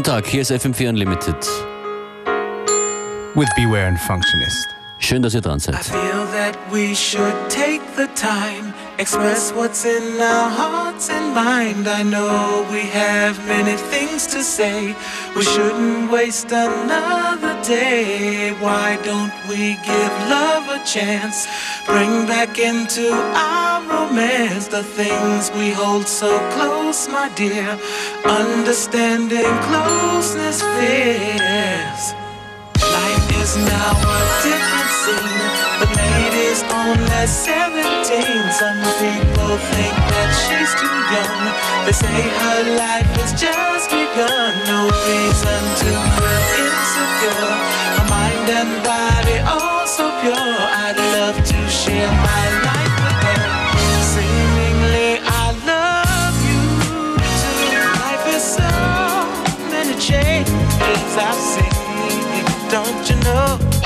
Guten Tag, hier ist FM4 Unlimited. With Beware and Functionist. Schön, dass ihr dran seid. I feel that we should take the time, express what's in our hearts and mind. I know we have many things to say. We shouldn't waste another day. Why don't we give love a chance? Bring back into our romance the things we hold so close, my dear. Understanding closeness fears. Life is now a different. The lady's only 17. Some people think that she's too young. They say her life has just begun. No reason to feel insecure. Her mind and body all so pure. I'd love to share my life with her. Seemingly, I love you too. Life is so many changes I've seen. Don't you know?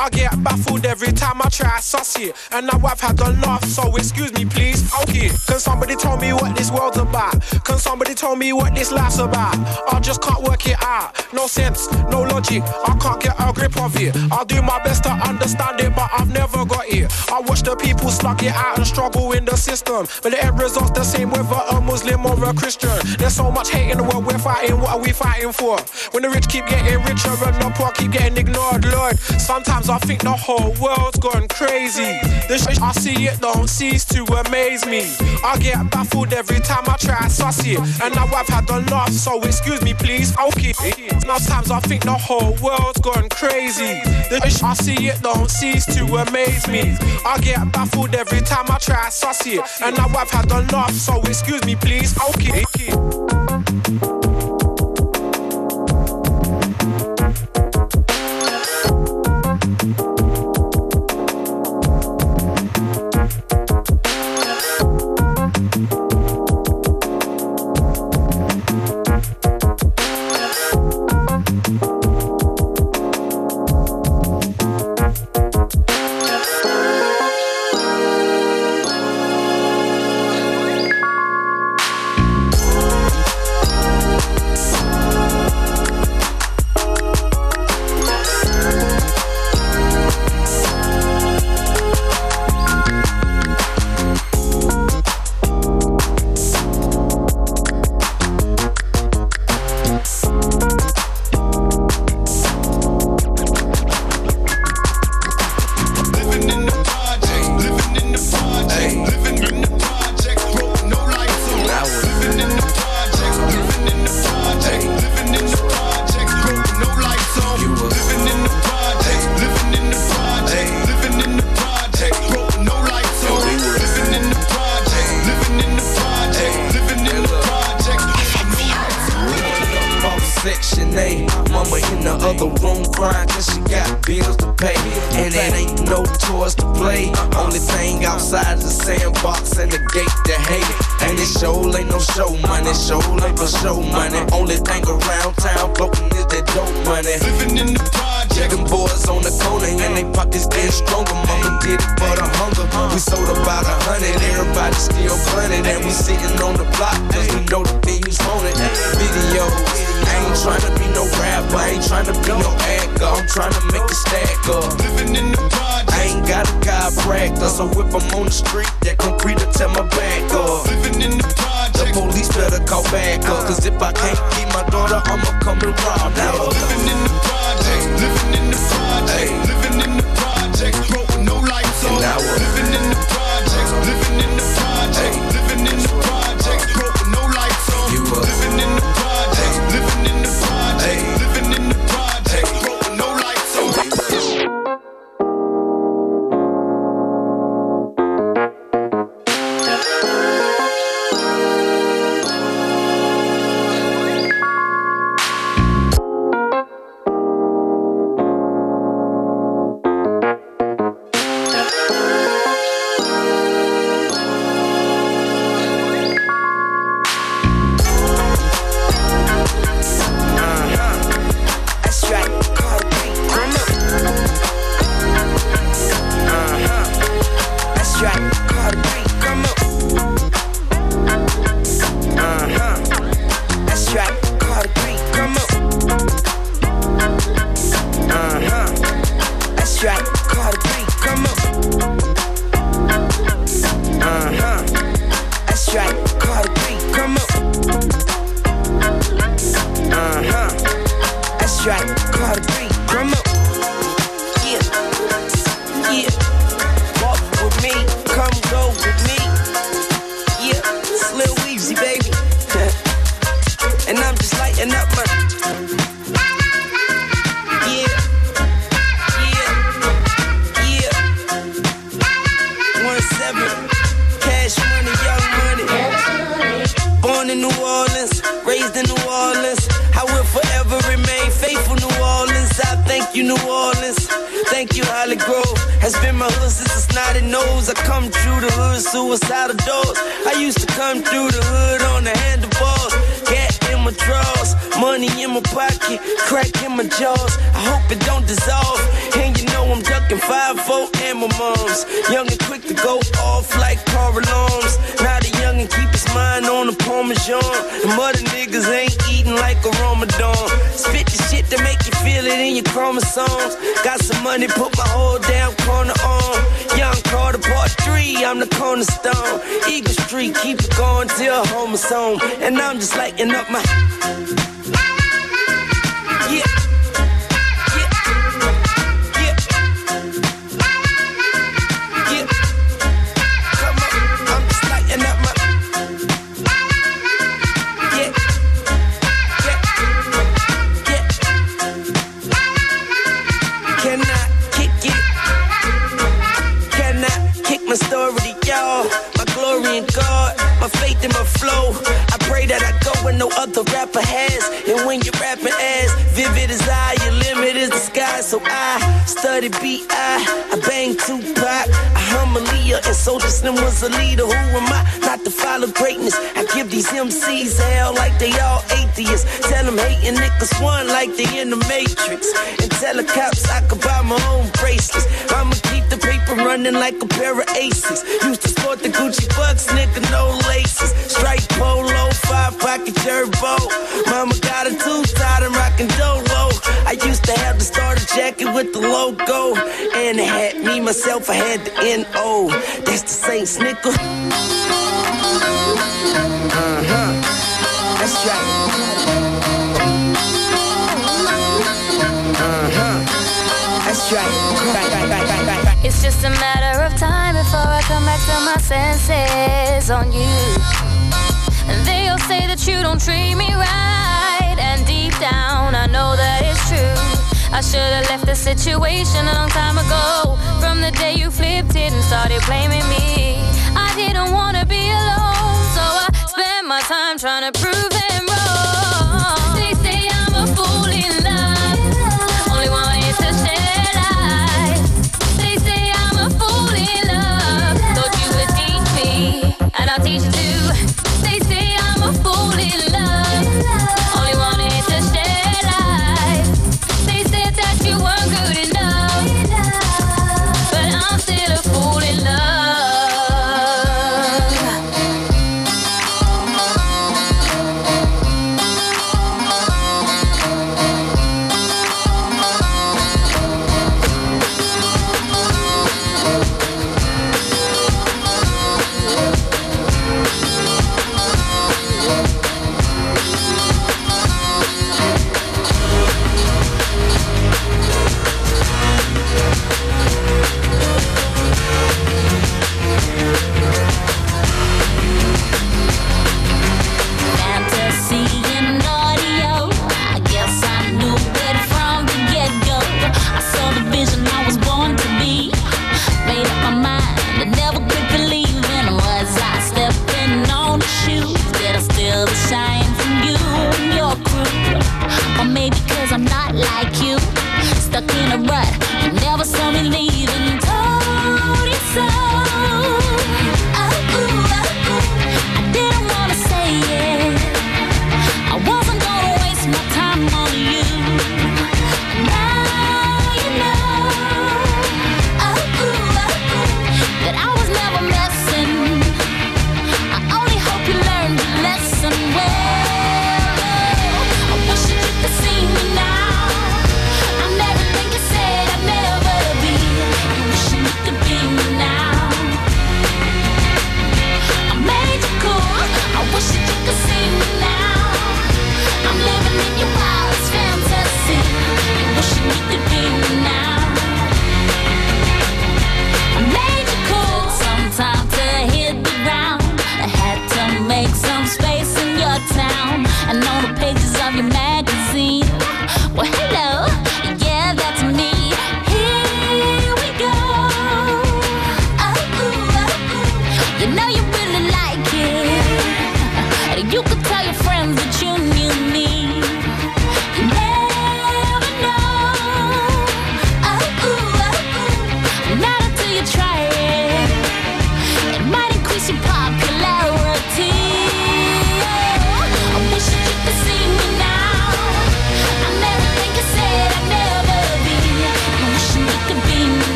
I get baffled every time I try to suss it. And now I've had enough, so excuse me please. Okay, can somebody tell me what this world's about? Can somebody tell me what this life's about? I just can't work it out. No sense, no logic. I can't get a grip of it. I'll do my best to understand it, but I've never got it. I watch the people slug it out and struggle in the system. But the end result's the same whether a Muslim or a Christian. There's so much hate in the world, we're fighting. What are we fighting for? When the rich keep getting richer and the poor keep getting ignored, Lord. Sometimes I think the whole world's gone crazy. The shit I see it don't cease to amaze me. I get baffled every time I try to it. And now I've had enough, so excuse me, please. Okay. Sometimes I think the whole world's gone crazy. The I see it don't cease to amaze me. I get baffled every time I try to it. And now I've had enough, so excuse me, please. Okay. Better call back up, uh. cause if I can't keep my daughter, I'ma come and rob now. living in the project, living in the in New Orleans, raised in New Orleans. I will forever remain faithful, New Orleans. I thank you, New Orleans. Thank you, Holly Grove. Has been my hood since a snotty nose. I come through the hood, suicidal doors. I used to come through the hood on the handlebars. Gat in my drawers, money in my pocket, crack in my jaws. I hope it don't dissolve. And you know I'm ducking five four and my mom's. Young and quick to go off like car alarms. Now mind on the parmesan. The mother niggas ain't eating like a Ramadan. Spit the shit to make you feel it in your chromosomes. Got some money, put my whole damn corner on. Young Carter part three, I'm the cornerstone. Eagle Street, keep it going till home is home. And I'm just lighting up my. my story to y'all. My glory in God, my faith in my flow. I pray that I go where no other rapper has. And when you're rapping as vivid as I, your limit is the sky. So I study BI, I bang Tupac leader, and soldiers, them was a leader. Who am I not to follow greatness? I give these MCs hell like they all atheists. Tell them hating niggas one like they in the Matrix. And tell the cops I could buy my own bracelets. I'ma keep the paper running like a pair of aces. Used to sport the Gucci bucks, nigga, no laces. Strike polo, five pocket turbo. Mama got a two tied and rockin' dolo. I used to have the starter jacket with the logo me, myself, I had the N.O. That's the same snicker. Uh-huh. That's right. Uh-huh. That's right. It's just a matter of time before I come back to my senses on you. And they'll say that you don't treat me right. And deep down, I know that it's true. I should've left the situation a long time ago. From the day you flipped it and started blaming me, I didn't wanna be alone, so I spent my time trying to prove them wrong.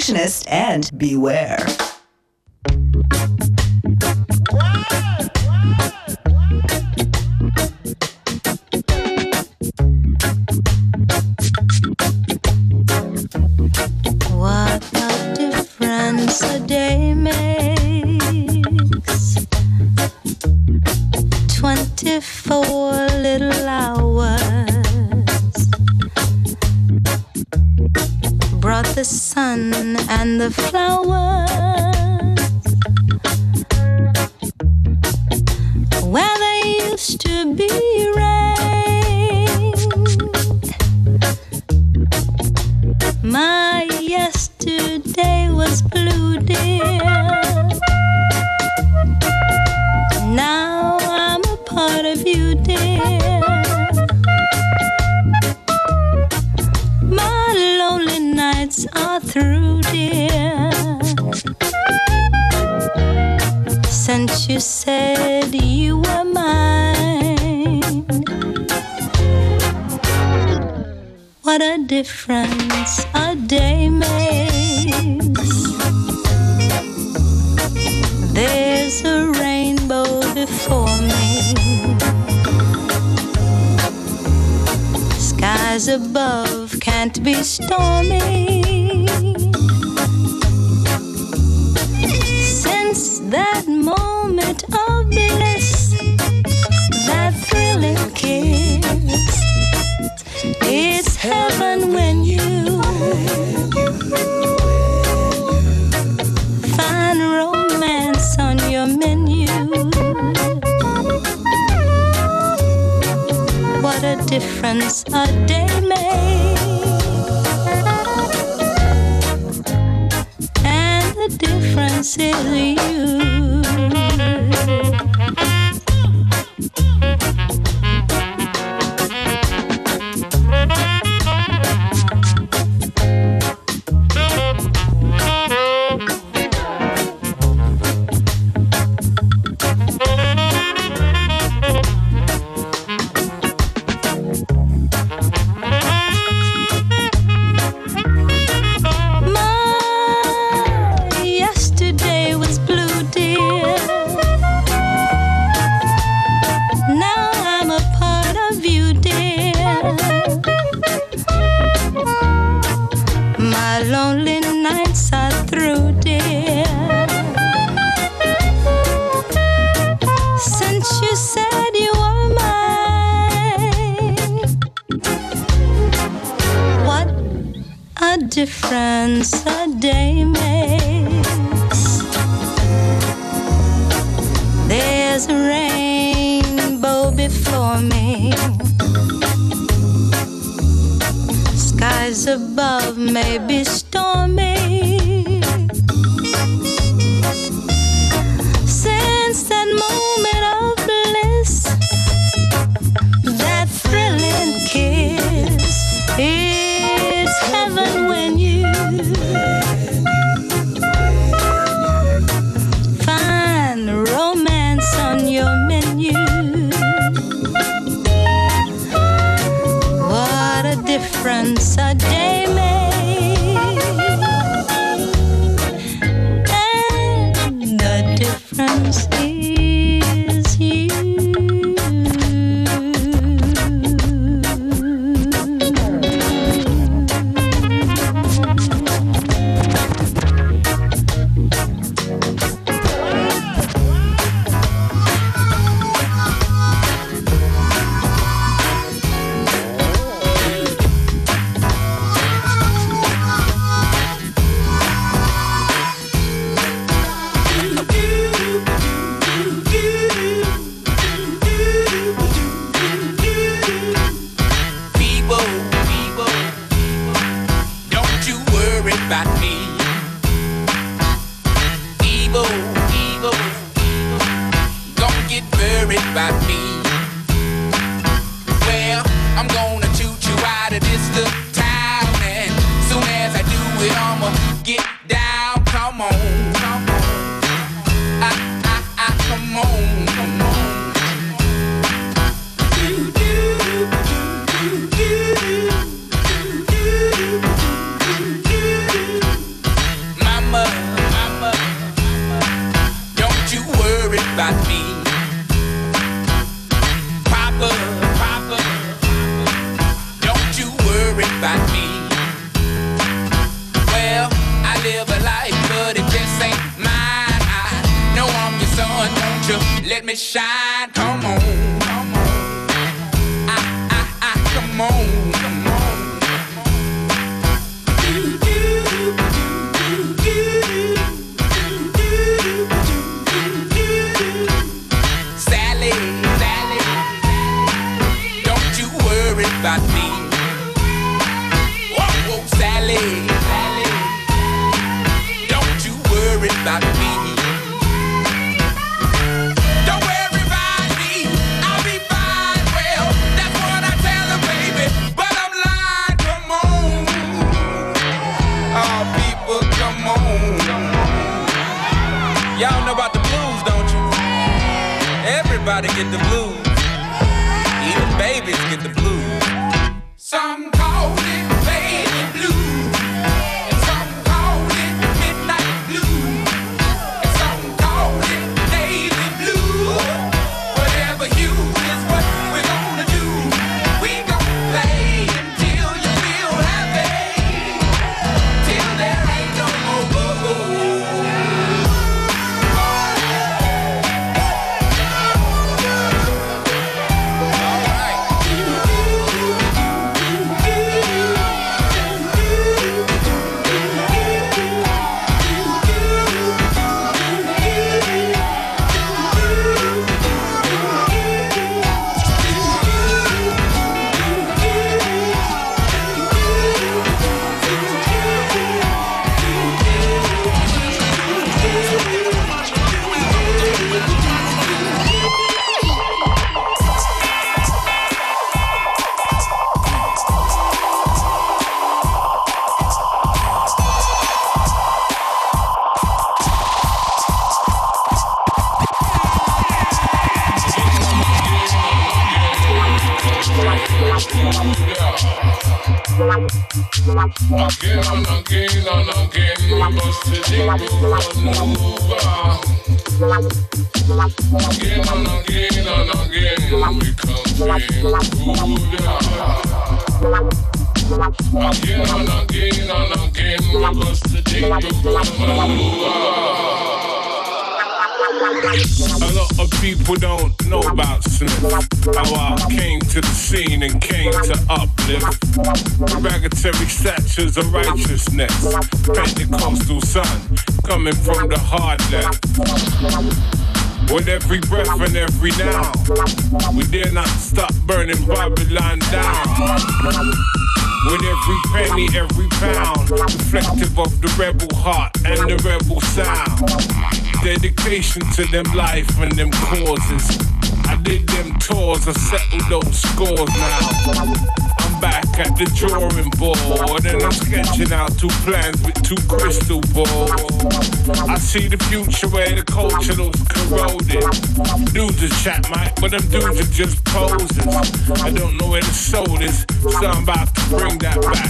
Functionist and Beware. Be Again and again and again we come. Again and again and again we the. A lot of people don't know about Sniff. How I came to the scene and came to uplift. raggedy statues of righteousness. Pentecostal sun coming from the left. With every breath and every now, we dare not stop burning Babylon down. With every penny, every pound, reflective of the rebel heart and the rebel sound. Dedication to them life and them causes. I did them tours, I settled those scores now. Back at the drawing board and I'm sketching out two plans with two crystal balls. I see the future where the culture looks corroded. Dudes are chat mic, but them dudes are just poses. I don't know where the soul is, so I'm about to bring that back.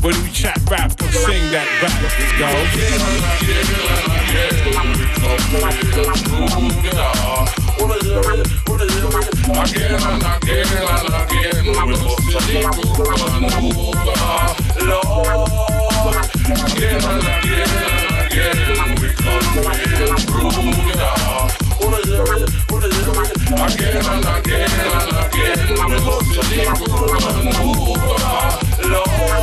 But we chat rap and sing that back. Again and again and again, we must leave Cuba, Lord. Again and again and again, we come to Cuba. Again and again and again, we must leave Cuba, Lord.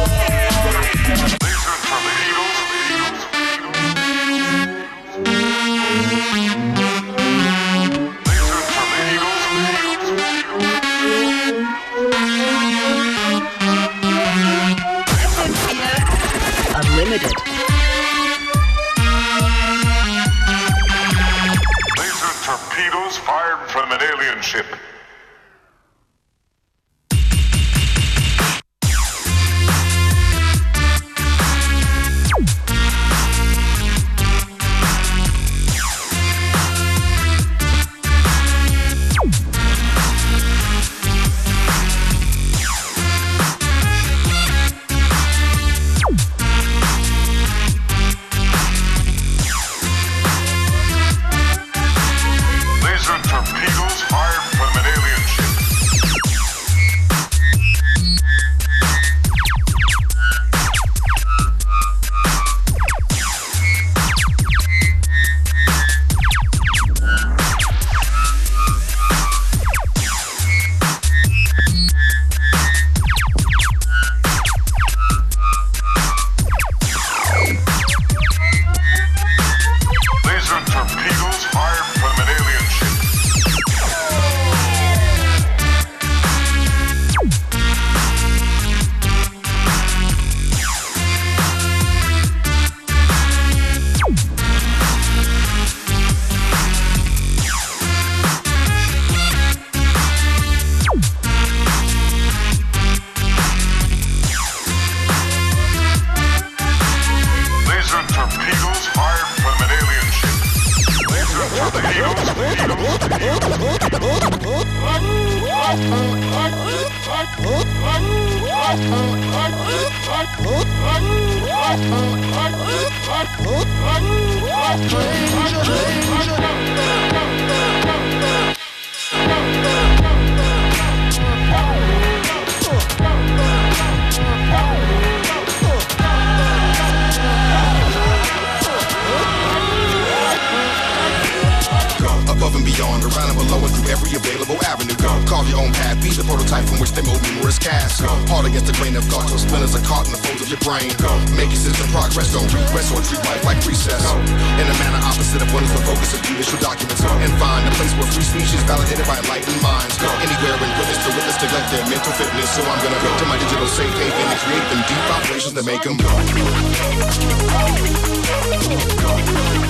Laser Go above and beyond, around and below and through every available avenue. Go carve your own path, be the prototype from which they mold numerous casts. Go hard against the grain of thought till splinters are caught in the folds of your brain. Go make consistent progress, don't regress or treat life like recess. Go in a manner opposite of what is the focus of judicial documents. Go and find a place where free speech is validated by enlightened minds. Go anywhere and witness to witness neglect their mental fitness. So I'm gonna go to my digital safe haven and create them deep operations that make them go.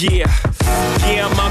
Yeah,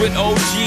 With OG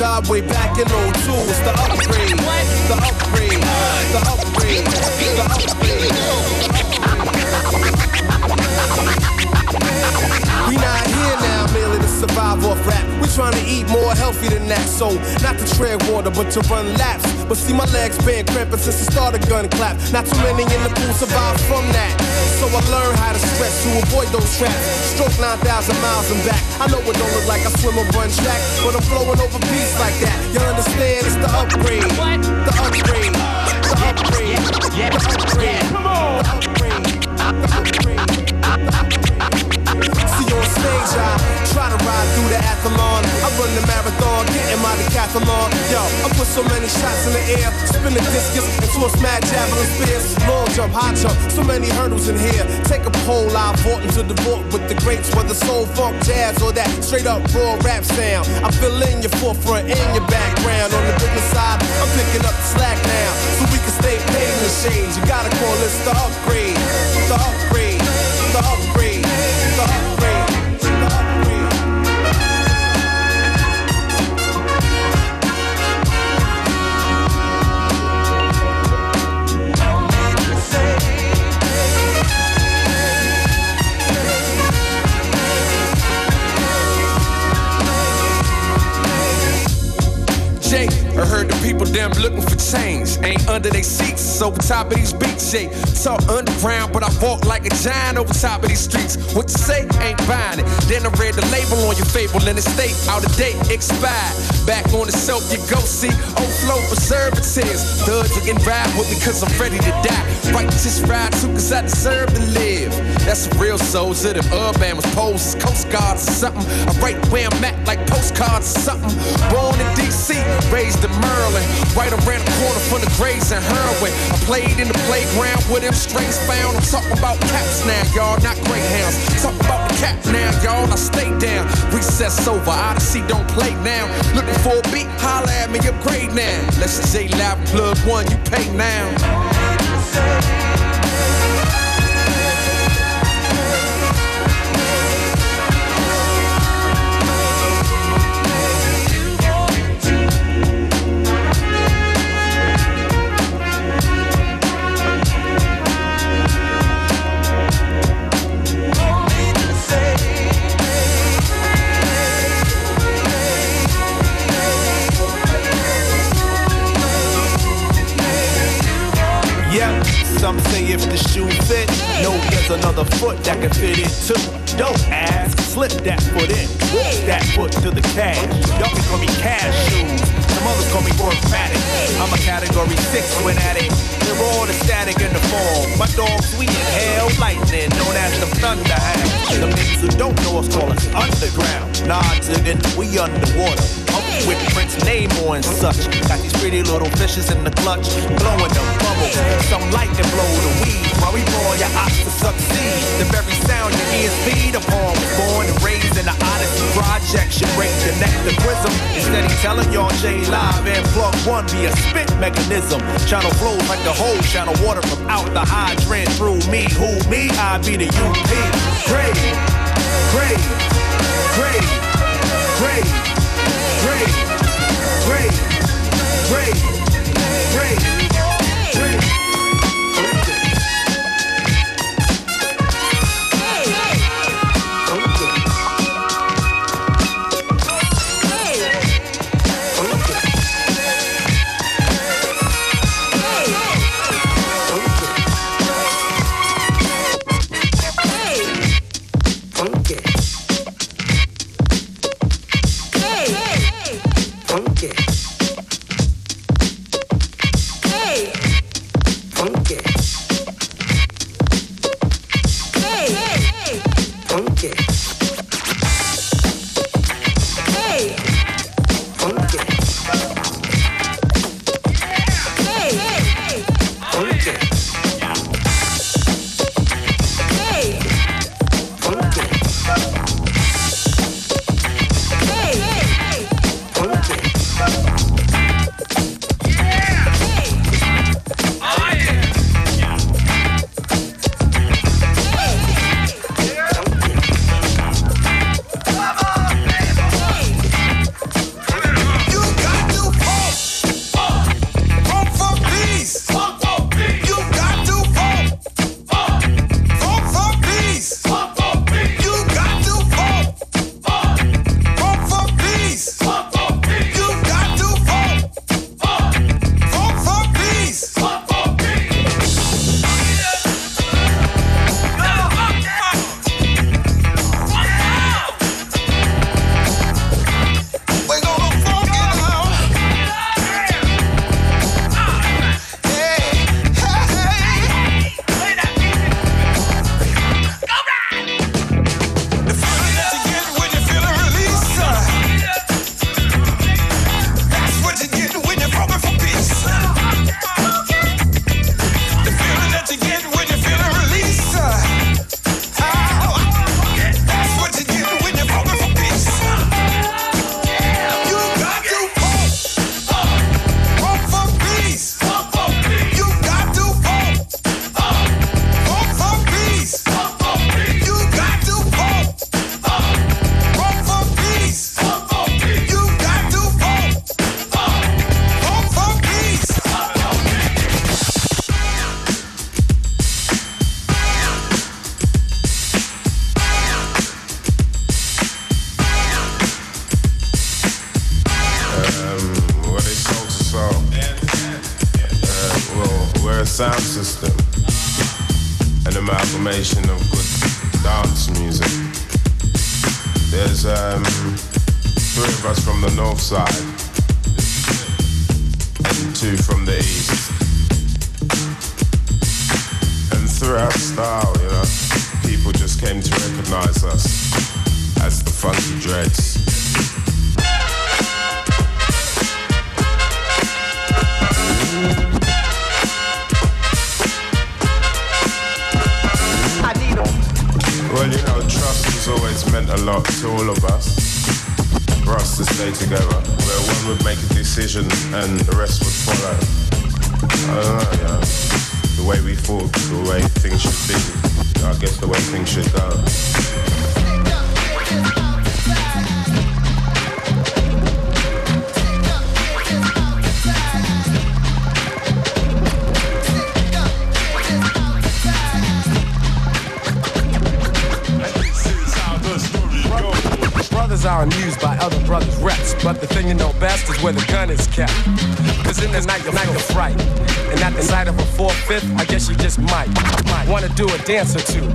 job way back in 02. It's the upgrade. The upgrade. The upgrade. The upgrade. We not here now merely to survive off rap. We trying to eat more healthy than that. So not to tread water, but to run laps. But see my legs been cramping since the start of gun clap. Not too many in the pool survive from that. So I learned how to stress to avoid those traps. Stroke 9,000 miles and back. I know it don't look like I swim or run track, but I'm flowing over beats like that. You understand? It's the upgrade. What? The upgrade. The upgrade. The upgrade. Come on. The upgrade. The upgrade. Stage, I try to ride through the athlon. I run the marathon, getting my decathlon. Yo, I put so many shots in the air, spin the discus and toss mad javelin spears. Long jump, high jump, so many hurdles in here. Take a poll, I vault into the vault with the greats, whether soul, funk, jazz, or that straight up raw rap sound. I fill in your forefront and your background. On the business side, I'm picking up the slack now, so we can stay paid in the shades. You gotta call this the upgrade, the upgrade, the upgrade, people them looking for change. Ain't under their seats, over top of these beats. Yeah, so underground, but I walk like a giant over top of these streets. What you say? Ain't buying it. Then I read the label on your fable and it state out of date, expired. Back on the shelf, you go see old flow preservatives. Thugs are getting ride with me cause I'm ready to die. Righteous ride too cause I deserve to live. That's the real of them urban poses, coast guards or something. I write where I'm at like postcards or something. Born in DC, raised in Maryland. Right around the corner from the graves and heroin. I played in the playground with them strings found. I'm talking about caps now, y'all, not greyhounds. Talk about the cap now, y'all. I stay down. Recess over, Odyssey don't play now. Looking for a beat, holla at me, upgrade now. Let's J Live plug one, you pay now. If the shoe fit, no, there's another foot that can fit it too. Don't ask, slip that foot in, walk that foot to the cash. Y'all can call me cash shoes, some others call me orphatic. I'm a category six when at it. They're all the static in the fall. My dog sweet hell lightning, known as the thunderhound. The niggas who don't know us call us underground. Nah, diggin', we underwater. With Prince Namor and such. Got these pretty little fishes in the clutch, blowing them bubbles. Some light and blow the weed while we pour your ox to succeed. The very sound your ears feed upon born and raised in the Odyssey project. Should break the neck the prism. Instead, he telling y'all J Live and plug one be a spit mechanism. Channel flows like the whole channel water from out the hydrant through me. Who me? I be the UP. Great, great, great, great, great, great, great. Other brothers' reps, but the thing you know best is where the gun is kept. Cause in the night you'll feel fright. And at the sight of a four-fifth, I guess you just might, might wanna do a dance or two.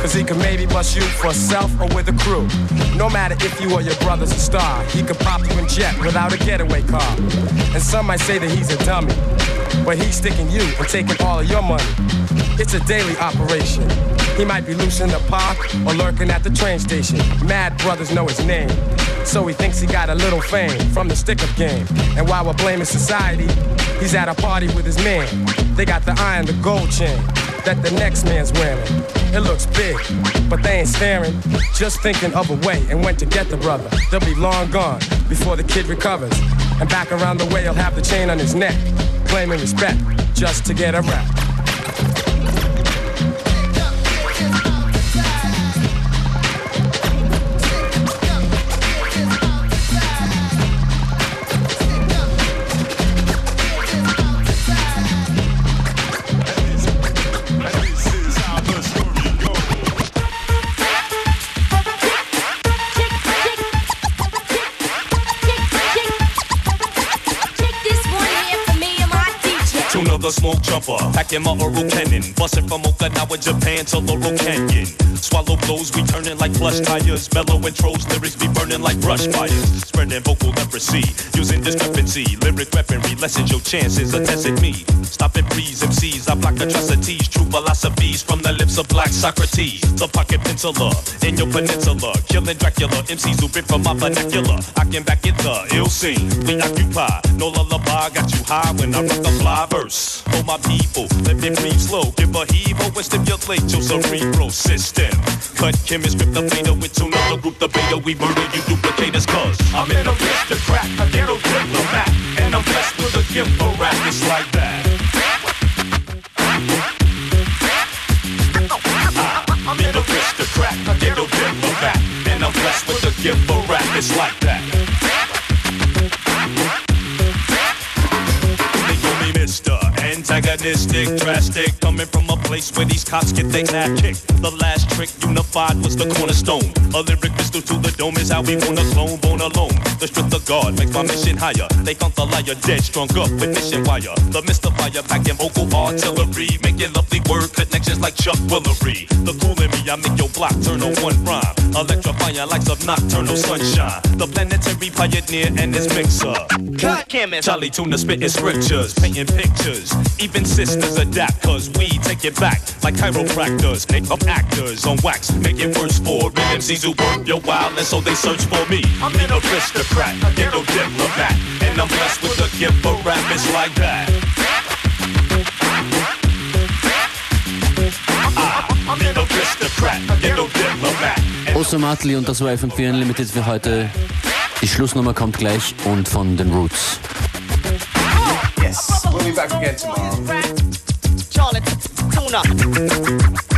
Cause he could maybe bust you for self or with a crew. No matter if you or your brother's a star, he could pop you in jet without a getaway car. And some might say that he's a dummy, but he's sticking you and taking all of your money. It's a daily operation. He might be loose in the park or lurking at the train station. Mad brothers know his name. So he thinks he got a little fame from the stick up game. And while we're blaming society, he's at a party with his man. They got the eye and the gold chain that the next man's wearing. It looks big, but they ain't staring. Just thinking of a way and when to get the brother. They'll be long gone before the kid recovers. And back around the way, he'll have the chain on his neck, claiming respect just to get a rap. The smoke jumper, packing my oral cannon, busting from Okinawa, Japan to Laurel Canyon. Swallow blows, we turning like flush tires. Mellow intros, lyrics be burning like brush fires. Spreading vocal leprosy, using discrepancy. Lyric weaponry lessens your chances of testing me. Stopping breeze, MCs, I block atrocities. True philosophies from the lips of black Socrates. The pocket penciler in your peninsula. Killing Dracula, MCs who rip from my vernacular. I can back it the ill scene. We occupy, no lullaby, got you high when I rock the fly verse. For my people, let me breathe slow. Give a heave and stimulate your cerebral system. Cut chemist, grip the beta with tuna, the group the beta. We murder you duplicators, cause I'm in a aristocrat, a ghetto diplomat. And I'm blessed with a gift for rap, it's like that. I'm an aristocrat, a ghetto diplomat. And I'm blessed with a gift for rap, it's like that. Antagonistic, drastic, coming from a place where these cops get their ass kicked. The last trick unified was the cornerstone. A lyric pistol to the dome is how we wanna clone, born alone. The strength of God makes my mission higher. They count the liar dead, strung up with mission wire. The mystifier back in vocal artillery, making lovely word connections like Chuck Willery. The cool in me, I make your block turn on one rhyme. Electrifying lights of nocturnal sunshine. The planetary pioneer and his mixer. Cut chemist. Charlie Tuna spitting scriptures, painting pictures. Even sisters adapt, cause we take it back like chiropractors. Make up actors on wax, making worse for real MCs who work your wild, and so they search for me. I'm an aristocrat, a ghetto diplomat, and I'm blessed with a gift for rap. It's like that. I'm an aristocrat, a ghetto diplomat. Oso Matli und das war FM4 Unlimited für heute. Die Schlussnummer kommt gleich und von den Roots. Be back again tomorrow. A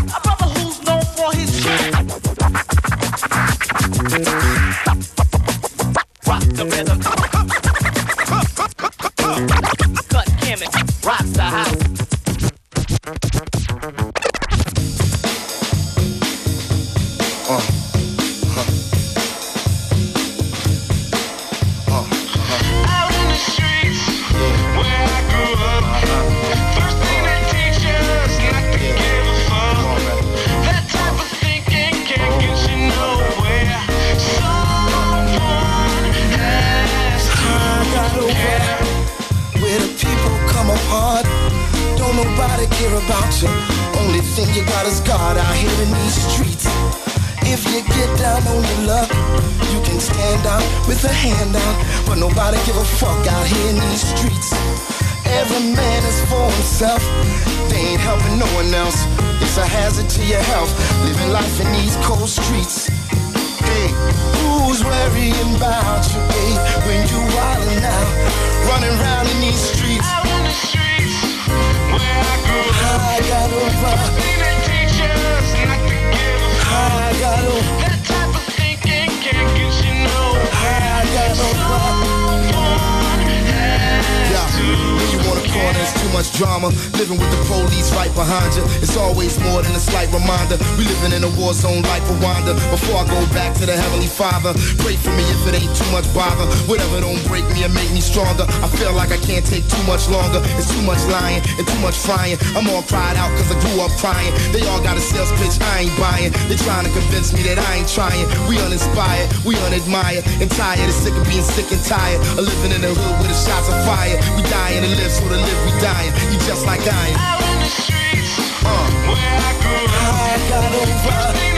Father, pray for me if it ain't too much bother. Whatever don't break me and make me stronger. I feel like I can't take too much longer. It's too much lying and too much crying. I'm all cried out cause I grew up crying. They all got a sales pitch I ain't buying. They trying to convince me that I ain't trying. We uninspired, we unadmired, and tired. It's sick of being sick and tired. Of living in the hood with the shots of fire. We dying to live, so to live we dying. You just like I am. Out in the streets, uh. where I grew up. I got over.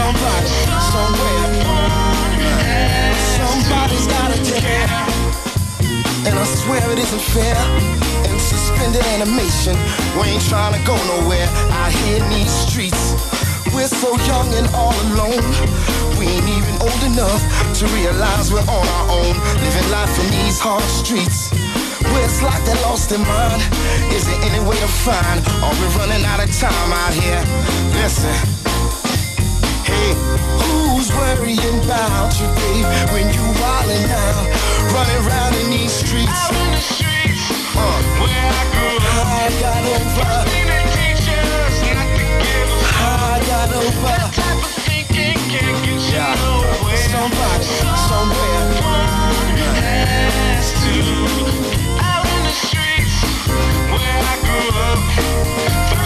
Somebody, somewhere. Somebody's gotta care. And I swear it isn't fair. In suspended animation, we ain't trying to go nowhere. These streets, we're so young and all alone. We ain't even old enough to realize we're on our own, living life in these hard streets. Where's locked and lost in mind? Is there any way to find? Are we running out of time out here? Listen. Hey, who's worrying about you, babe, when you wildin' out? Running around in these streets. Out in the streets, uh, where I grew up. I got over. First teachers, not to give I got over. That type of thinking can't get you yeah. nowhere. Somebody, somewhere. Out in the streets where I grew up.